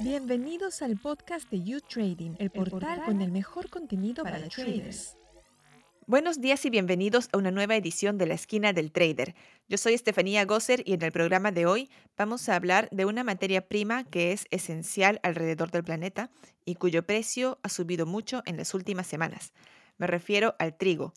Bienvenidos al podcast de You Trading, el portal con el mejor contenido para, traders. Buenos días y bienvenidos a una nueva edición de La Esquina del Trader. Yo soy Estefanía Gosser y en el programa de hoy vamos a hablar de una materia prima que es esencial alrededor del planeta y cuyo precio ha subido mucho en las últimas semanas. Me refiero al trigo.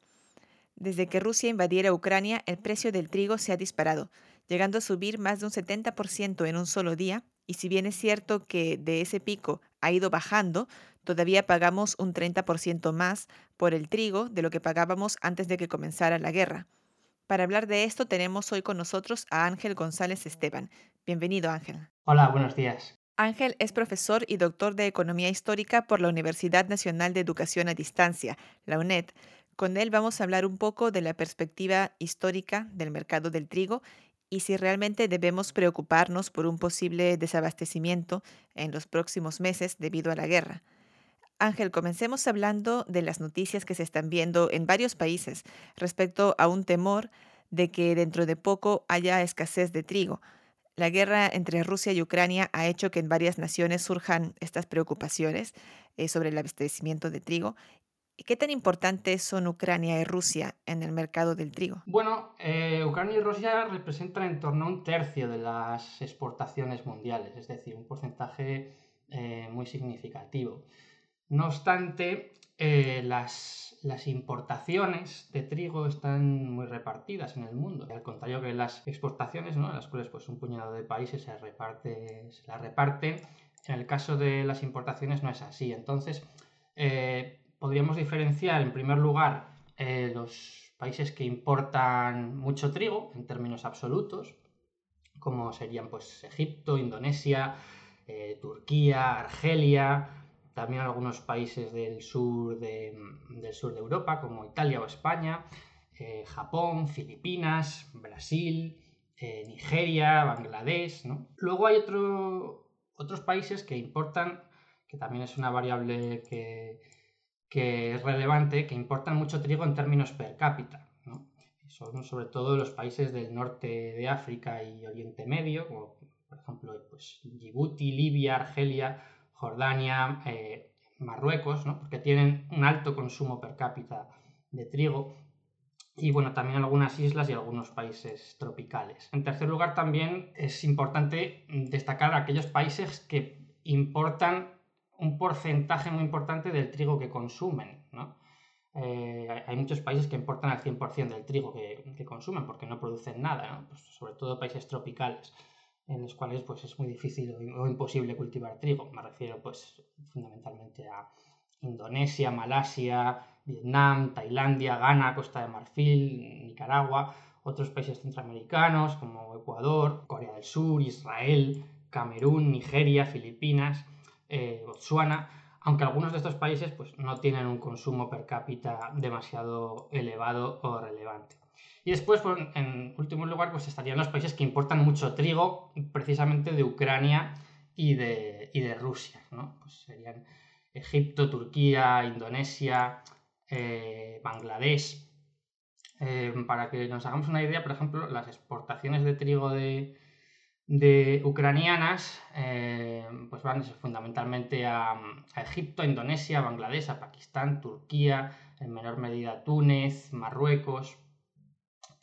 Desde que Rusia invadiera Ucrania, el precio del trigo se ha disparado, llegando a subir más de un 70% en un solo día, y si bien es cierto que de ese pico ha ido bajando, todavía pagamos un 30% más por el trigo de lo que pagábamos antes de que comenzara la guerra. Para hablar de esto tenemos hoy con nosotros a Ángel González Esteban. Bienvenido Ángel. Hola, buenos días. Ángel es profesor y doctor de Economía Histórica por la Universidad Nacional de Educación a Distancia, la UNED. Con él vamos a hablar un poco de la perspectiva histórica del mercado del trigo y si realmente debemos preocuparnos por un posible desabastecimiento en los próximos meses debido a la guerra. Ángel, comencemos hablando de las noticias que se están viendo en varios países respecto a un temor de que dentro de poco haya escasez de trigo. La guerra entre Rusia y Ucrania ha hecho que en varias naciones surjan estas preocupaciones eh, sobre el abastecimiento de trigo ¿Qué tan importantes son Ucrania y Rusia en el mercado del trigo? Bueno, eh, Ucrania y Rusia representan en torno a un tercio de las exportaciones mundiales, es decir, un porcentaje eh, muy significativo. No obstante, eh, las, las, importaciones de trigo están muy repartidas en el mundo. Al contrario que las exportaciones, ¿no? en las cuales pues, un puñado de países se, reparte, las reparten, en el caso de las importaciones no es así. Entonces, podríamos diferenciar en primer lugar eh, los países que importan mucho trigo en términos absolutos, como serían pues Egipto, Indonesia, eh, Turquía, Argelia, también algunos países del sur de, del sur de Europa, como Italia o España, eh, Japón, Filipinas, Brasil, Nigeria, Bangladesh. Luego hay otros países que importan, que también es una variable que, que es relevante, que importan mucho trigo en términos per cápita. Son sobre todo los países del norte de África y Oriente Medio, como por ejemplo pues, Djibouti, Libia, Argelia, Jordania, eh, Marruecos, porque tienen un alto consumo per cápita de trigo. Y bueno, también algunas islas y algunos países tropicales. En tercer lugar, también es importante destacar aquellos países que importan un porcentaje muy importante del trigo que consumen. ¿no? Eh, hay muchos países que importan al 100% del trigo que, consumen porque no producen nada, pues sobre todo países tropicales en los cuales pues, es muy difícil o imposible cultivar trigo. Me refiero pues, fundamentalmente a Indonesia, Malasia, Vietnam, Tailandia, Ghana, Costa de Marfil, Nicaragua, otros países centroamericanos como Ecuador, Corea del Sur, Israel, Camerún, Nigeria, Filipinas eh, Botsuana, aunque algunos de estos países pues, no tienen un consumo per cápita demasiado elevado o relevante. Y después, en último lugar, pues estarían los países que importan mucho trigo, precisamente de Ucrania y de, Rusia. Pues serían Egipto, Turquía, Indonesia, eh, Bangladesh. Eh, para que nos hagamos una idea, por ejemplo, las exportaciones de trigo de, de ucranianas eh, pues van fundamentalmente a, Egipto, a Indonesia, Bangladesh, a Pakistán, Turquía, en menor medida Túnez, Marruecos,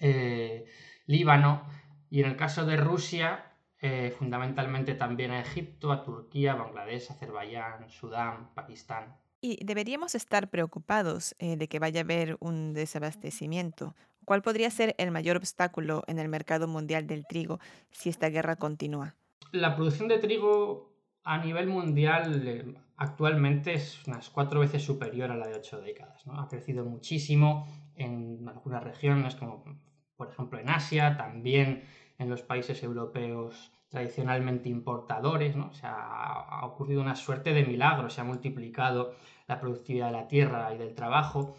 eh, Líbano y en el caso de Rusia eh, fundamentalmente también a Egipto, a Turquía, Bangladesh, Azerbaiyán, Sudán, Pakistán. Y deberíamos estar preocupados de que vaya a haber un desabastecimiento ¿Cuál podría ser el mayor obstáculo en el mercado mundial del trigo si esta guerra continúa? La producción de trigo a nivel mundial eh, actualmente es unas cuatro veces superior a la de ocho décadas. Ha crecido muchísimo en algunas regiones, como por ejemplo en Asia, también en los países europeos tradicionalmente importadores. ¿no? Ha ocurrido una suerte de milagro, se ha multiplicado la productividad de la tierra y del trabajo.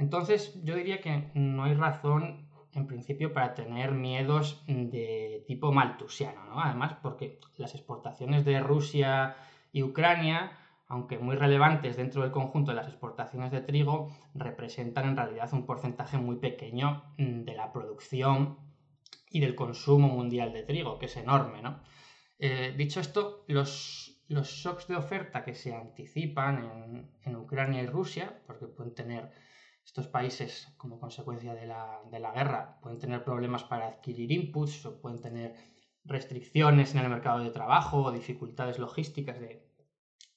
Entonces, yo diría que no hay razón en principio para tener miedos de tipo maltusiano, ¿no? Además, porque las exportaciones de Rusia y Ucrania, aunque muy relevantes dentro del conjunto de las exportaciones de trigo, representan en realidad un porcentaje muy pequeño de la producción y del consumo mundial de trigo, que es enorme, ¿no? Eh, dicho esto, los, los shocks de oferta que se anticipan en, Ucrania y Rusia, porque pueden tener estos países como consecuencia de la, de la guerra, pueden tener problemas para adquirir inputs o pueden tener restricciones en el mercado de trabajo o dificultades logísticas de,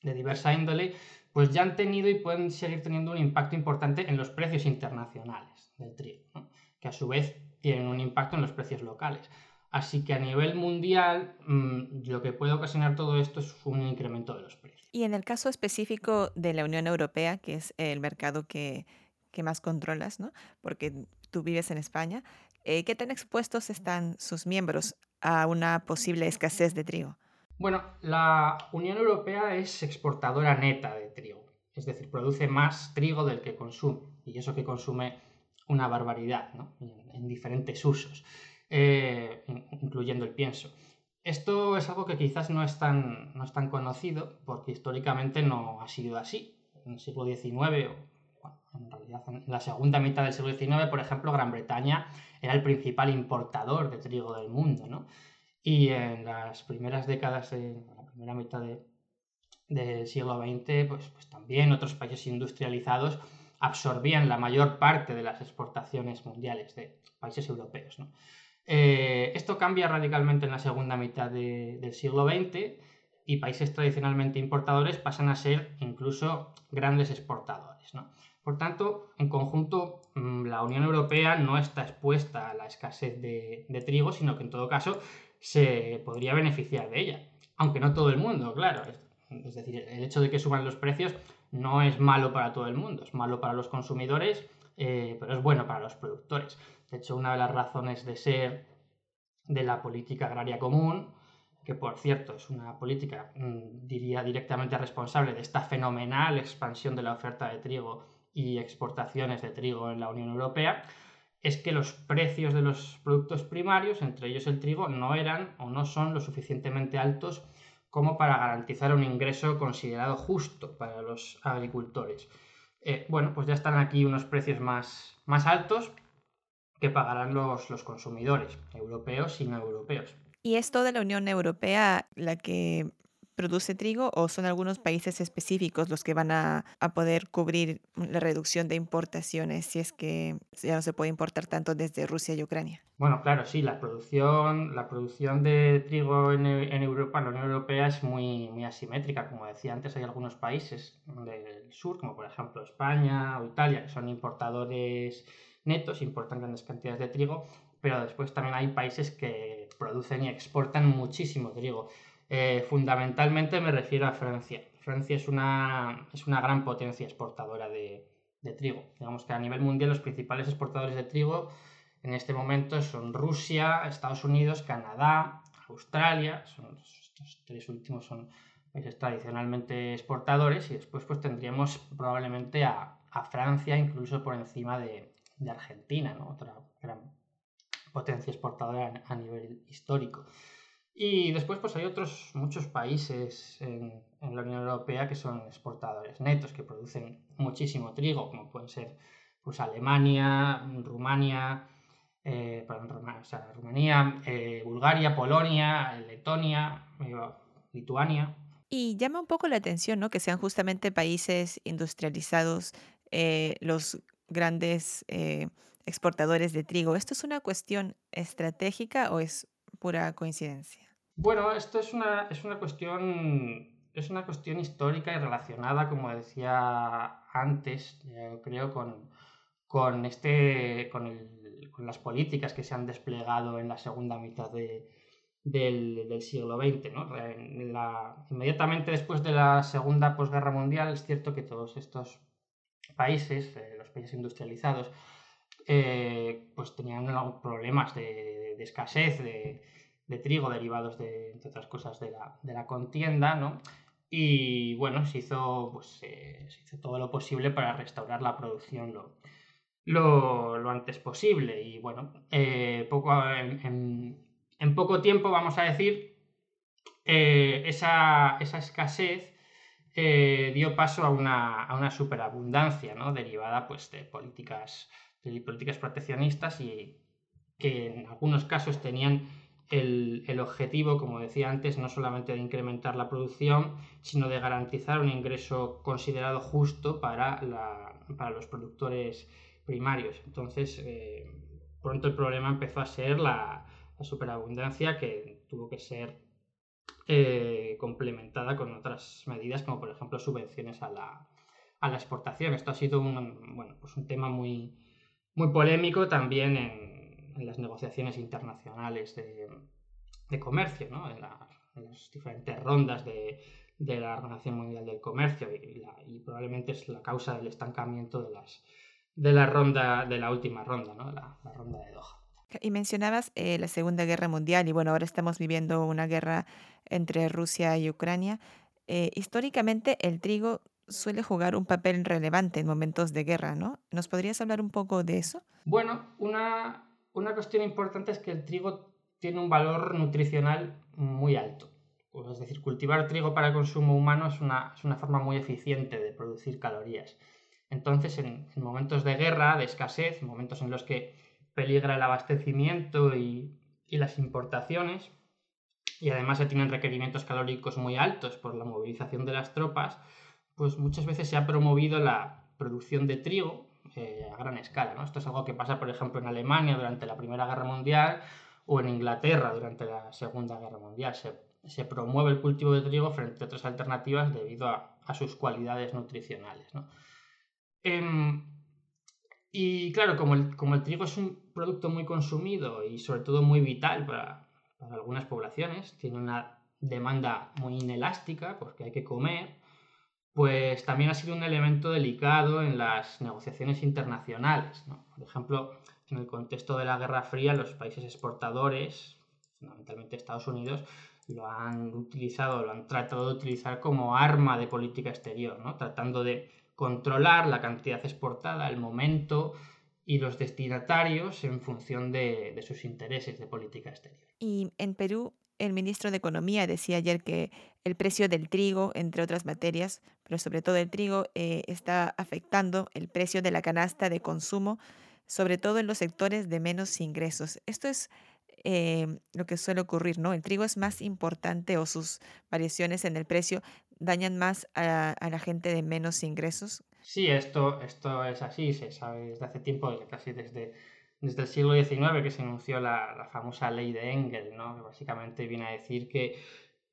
de diversa índole, pues ya han tenido y pueden seguir teniendo un impacto importante en los precios internacionales del trigo, que a su vez tienen un impacto en los precios locales. Así que a nivel mundial, mm, lo que puede ocasionar todo esto es un incremento de los precios. Y en el caso específico de la Unión Europea, que es el mercado que, más controlas, ¿no? porque tú vives en España, eh, ¿qué tan expuestos están sus miembros a una posible escasez de trigo? Bueno, la Unión Europea es exportadora neta de trigo, es decir, produce más trigo del que consume, y eso que consume una barbaridad, ¿no? en, diferentes usos, eh, incluyendo el pienso. Esto es algo que quizás no es, tan, no es tan conocido, porque históricamente no ha sido así. En el siglo XIX, o en realidad en la segunda mitad del siglo XIX, por ejemplo, Gran Bretaña era el principal importador de trigo del mundo, ¿no? Y en las primeras décadas, de la primera mitad del siglo XX, pues, pues también otros países industrializados absorbían la mayor parte de las exportaciones mundiales de países europeos. Eh, esto cambia radicalmente en la segunda mitad del siglo XX y países tradicionalmente importadores pasan a ser incluso grandes exportadores. Por tanto, en conjunto, mm, la Unión Europea no está expuesta a la escasez de, trigo, sino que en todo caso se podría beneficiar de ella. Aunque no todo el mundo, claro. Es decir, el hecho de que suban los precios no es malo para todo el mundo, es malo para los consumidores, eh, pero es bueno para los productores. De hecho, una de las razones de ser de la política agraria común, que por cierto es una política, mm, diría, directamente responsable de esta fenomenal expansión de la oferta de trigo y exportaciones de trigo en la Unión Europea, es que los precios de los productos primarios, entre ellos el trigo, no eran o no son lo suficientemente altos como para garantizar un ingreso considerado justo para los agricultores. Eh, bueno, pues ya están aquí unos precios más, más altos que pagarán los, los consumidores, europeos y no europeos. ¿Y es toda la Unión Europea la que produce trigo o son algunos países específicos los que van a, poder cubrir la reducción de importaciones si es que ya no se puede importar tanto desde Rusia y Ucrania? Bueno, claro, sí, la producción, la producción de trigo en, Europa, en la Unión Europea, es muy, muy asimétrica. Como decía antes, hay algunos países del sur, como por ejemplo España o Italia, que son importadores netos, importan grandes cantidades de trigo, pero después también hay países que producen y exportan muchísimo trigo. Eh, fundamentalmente me refiero a Francia. Francia es una, es una gran potencia exportadora de, trigo. Digamos que a nivel mundial los principales exportadores de trigo en este momento son Rusia, Estados Unidos, Canadá, Australia. Son, estos tres últimos son países tradicionalmente exportadores y después pues tendríamos probablemente a, Francia incluso por encima de, Argentina, otra gran potencia exportadora a nivel histórico. Y después pues hay otros muchos países en, la Unión Europea que son exportadores netos, que producen muchísimo trigo, como pueden ser pues Alemania, Rumania, eh, Rumanía, eh, Bulgaria, Polonia, Letonia, eh, Lituania. Y llama un poco la atención ¿no? que sean justamente países industrializados los grandes exportadores de trigo. ¿Esto es una cuestión estratégica o es pura coincidencia? Bueno, esto es una, es una cuestión. Es una cuestión histórica y relacionada, como decía antes, creo, con, con, este, con, el, con, las políticas que se han desplegado en la segunda mitad de, del, siglo XX. ¿no? Inmediatamente después de la segunda posguerra mundial, es cierto que todos estos países, eh, los países industrializados, eh, pues tenían problemas de, de escasez, de, trigo derivados de, entre otras cosas, de la, contienda, ¿no? Y bueno, se hizo, pues, eh, se hizo todo lo posible para restaurar la producción lo, lo, antes posible. Y bueno, eh, poco, en, en, poco tiempo, vamos a decir, eh, esa, esa, escasez dio paso a una, a una superabundancia, ¿no? Derivada pues, de políticas, de políticas proteccionistas y que en algunos casos tenían el, objetivo, como decía antes, no solamente de incrementar la producción, sino de garantizar un ingreso considerado justo para, los productores primarios. Entonces, eh, pronto el problema empezó a ser la, superabundancia que tuvo que ser eh, complementada con otras medidas, como por ejemplo subvenciones a la, exportación. Esto ha sido un, bueno, pues un tema muy, muy polémico también en, en las negociaciones internacionales de, comercio, ¿no? en, las diferentes rondas de, la Organización Mundial del Comercio y, probablemente es la causa del estancamiento de, las, de la ronda de la última ronda, ¿no? la, ronda de Doha. Y mencionabas eh, la Segunda Guerra Mundial y bueno, ahora estamos viviendo una guerra entre Rusia y Ucrania. Eh, históricamente el trigo suele jugar un papel relevante en momentos de guerra, ¿no? ¿Nos podrías hablar un poco de eso? Bueno, una, una cuestión importante es que el trigo tiene un valor nutricional muy alto. Es decir, cultivar trigo para consumo humano es una, forma muy eficiente de producir calorías. Entonces, en, momentos de guerra, de escasez, momentos en los que peligra el abastecimiento y, las importaciones, y además se tienen requerimientos calóricos muy altos por la movilización de las tropas, pues muchas veces se ha promovido la producción de trigo a gran escala. ¿no? Esto es algo que pasa, por ejemplo, en Alemania durante la Primera Guerra Mundial o en Inglaterra durante la Segunda Guerra Mundial. Se, promueve el cultivo de trigo frente a otras alternativas debido a, sus cualidades nutricionales. Em, y claro, como el, como el, trigo es un producto muy consumido y sobre todo muy vital para, para algunas poblaciones, tiene una demanda muy inelástica porque hay que comer, pues también ha sido un elemento delicado en las negociaciones internacionales. Por ejemplo, en el contexto de la Guerra Fría, los países exportadores, fundamentalmente Estados Unidos, lo han utilizado, lo han tratado de utilizar como arma de política exterior, tratando de controlar la cantidad exportada, el momento y los destinatarios en función de sus intereses de política exterior. Y en Perú el ministro de Economía decía ayer que el precio del trigo, entre otras materias, pero sobre todo el trigo, eh, está afectando el precio de la canasta de consumo, sobre todo en los sectores de menos ingresos. Esto es eh, lo que suele ocurrir, ¿no? El trigo es más importante o sus variaciones en el precio dañan más a, la gente de menos ingresos. Sí, esto, esto es así, se sabe desde hace tiempo, casi desde desde el siglo XIX que se anunció la, famosa ley de Engel, ¿no? que básicamente viene a decir que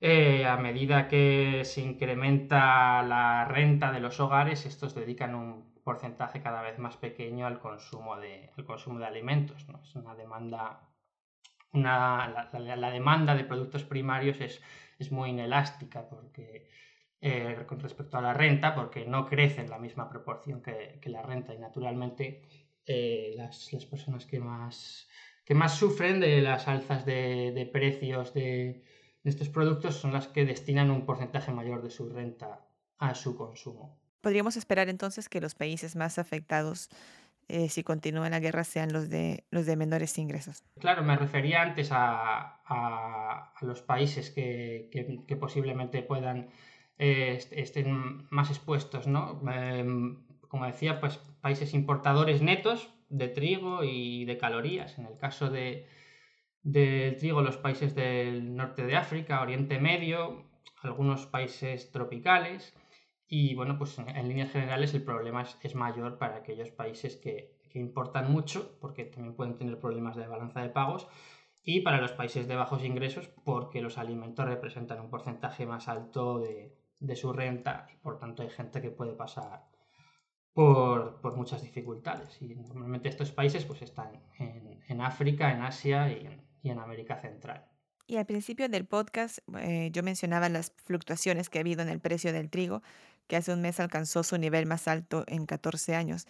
eh, a medida que se incrementa la renta de los hogares, estos dedican un porcentaje cada vez más pequeño al consumo de, consumo de alimentos. ¿no? Es una demanda, una, la, demanda de productos primarios es, es muy inelástica porque, eh, con respecto a la renta, porque no crece en la misma proporción que, que la renta y naturalmente eh, las, personas que más, que más sufren de las alzas de, precios de, estos productos son las que destinan un porcentaje mayor de su renta a su consumo. Podríamos esperar entonces que los países más afectados eh, si continúa la guerra sean los de, los de menores ingresos. Claro, me refería antes a, a, los países que, que, posiblemente puedan eh, estén más expuestos, ¿no? Em, como decía, pues países importadores netos de trigo y de calorías. En el caso de, del trigo, los países del norte de África, Oriente Medio, algunos países tropicales. Y bueno, pues en, líneas generales el problema es, mayor para aquellos países que, importan mucho, porque también pueden tener problemas de balanza de pagos, y para los países de bajos ingresos, porque los alimentos representan un porcentaje más alto de, de su renta y por tanto hay gente que puede pasar por, muchas dificultades. Y normalmente estos países pues, están en, África, en Asia y en, América Central. Y al principio del podcast eh, yo mencionaba las fluctuaciones que ha habido en el precio del trigo, que hace un mes alcanzó su nivel más alto en 14 años.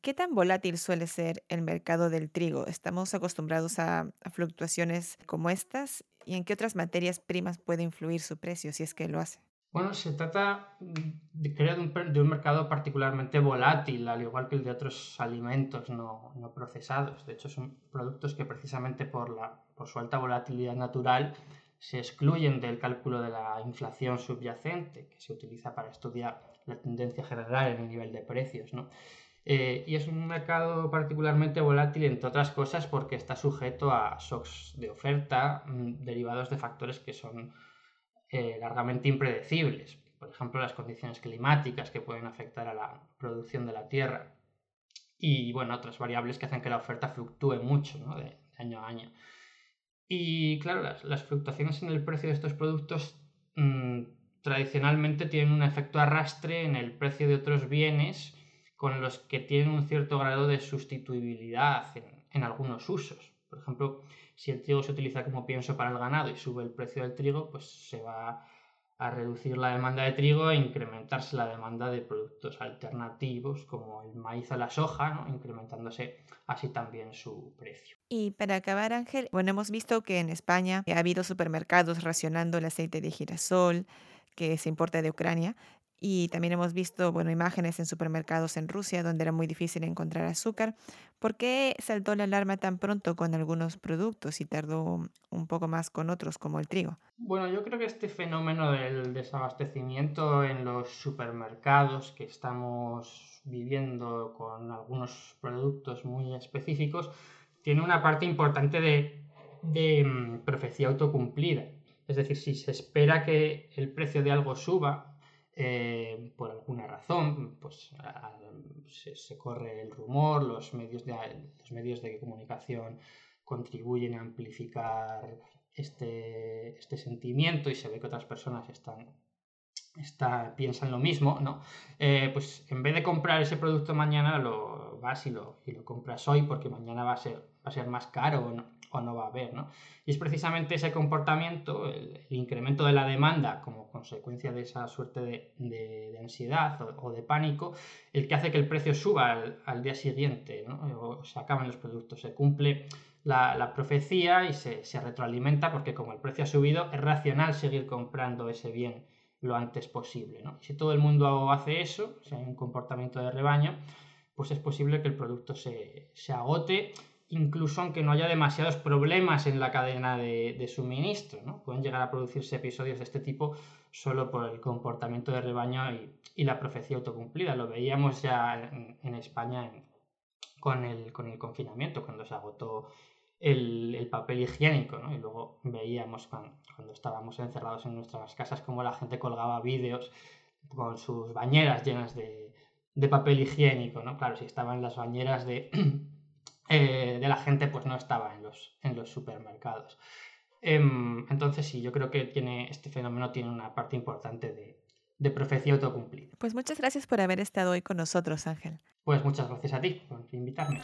¿Qué tan volátil suele ser el mercado del trigo? ¿Estamos acostumbrados a, fluctuaciones como estas? ¿Y en qué otras materias primas puede influir su precio si es que lo hace? Bueno, se trata, de, creo, de un, mercado particularmente volátil, al igual que el de otros alimentos no, procesados. De hecho, son productos que precisamente por, la, por su alta volatilidad natural se excluyen del cálculo de la inflación subyacente, que se utiliza para estudiar la tendencia general en el nivel de precios. Eh, y es un mercado particularmente volátil, entre otras cosas, porque está sujeto a shocks de oferta mm, derivados de factores que son eh, largamente impredecibles. Por ejemplo, las condiciones climáticas que pueden afectar a la producción de la tierra. Y bueno, otras variables que hacen que la oferta fluctúe mucho de, año a año. Y claro, las, fluctuaciones en el precio de estos productos mm, tradicionalmente tienen un efecto arrastre en el precio de otros bienes con los que tienen un cierto grado de sustituibilidad en, algunos usos. Por ejemplo, si el trigo se utiliza como pienso para el ganado y sube el precio del trigo, pues se va a reducir la demanda de trigo e incrementarse la demanda de productos alternativos como el maíz o la soja, incrementándose así también su precio. Y para acabar, Ángel, bueno, hemos visto que en España ha habido supermercados racionando el aceite de girasol que se importa de Ucrania y también hemos visto, bueno, imágenes en supermercados en Rusia donde era muy difícil encontrar azúcar. ¿Por qué saltó la alarma tan pronto con algunos productos y tardó un poco más con otros, como el trigo? Bueno, yo creo que este fenómeno del desabastecimiento en los supermercados que estamos viviendo con algunos productos muy específicos tiene una parte importante de, de mm, profecía autocumplida. Es decir, si se espera que el precio de algo suba, eh, por alguna razón, pues se, corre el rumor, los medios, de, los medios de comunicación contribuyen a amplificar este, este sentimiento y se ve que otras personas están, piensan lo mismo, ¿no? Eh, pues en vez de comprar ese producto mañana, lo vas y lo, y lo compras hoy porque mañana va a ser, va a ser más caro o no va a haber. ¿no? Y es precisamente ese comportamiento, el, incremento de la demanda como consecuencia de esa suerte de, ansiedad o, de pánico, el que hace que el precio suba al, día siguiente, ¿no? o se acaban los productos, se cumple la, profecía y se, retroalimenta porque como el precio ha subido, es racional seguir comprando ese bien lo antes posible. ¿no? Si todo el mundo hace eso, si hay un comportamiento de rebaño, pues es posible que el producto se, se agote incluso aunque no haya demasiados problemas en la cadena de, suministro. ¿no? Pueden llegar a producirse episodios de este tipo solo por el comportamiento de rebaño y, la profecía autocumplida. Lo veíamos ya en, España con, el, con, el, confinamiento, cuando se agotó el, papel higiénico. ¿no? Y luego veíamos cuando, estábamos encerrados en nuestras casas cómo la gente colgaba vídeos con sus bañeras llenas de, de papel higiénico. ¿no? Claro, si estaban las bañeras de eh, de la gente pues no estaba en los, en los supermercados. Em, entonces sí, yo creo que tiene, este fenómeno tiene una parte importante de, de profecía autocumplida. Pues muchas gracias por haber estado hoy con nosotros, Ángel. Pues muchas gracias a ti por invitarme.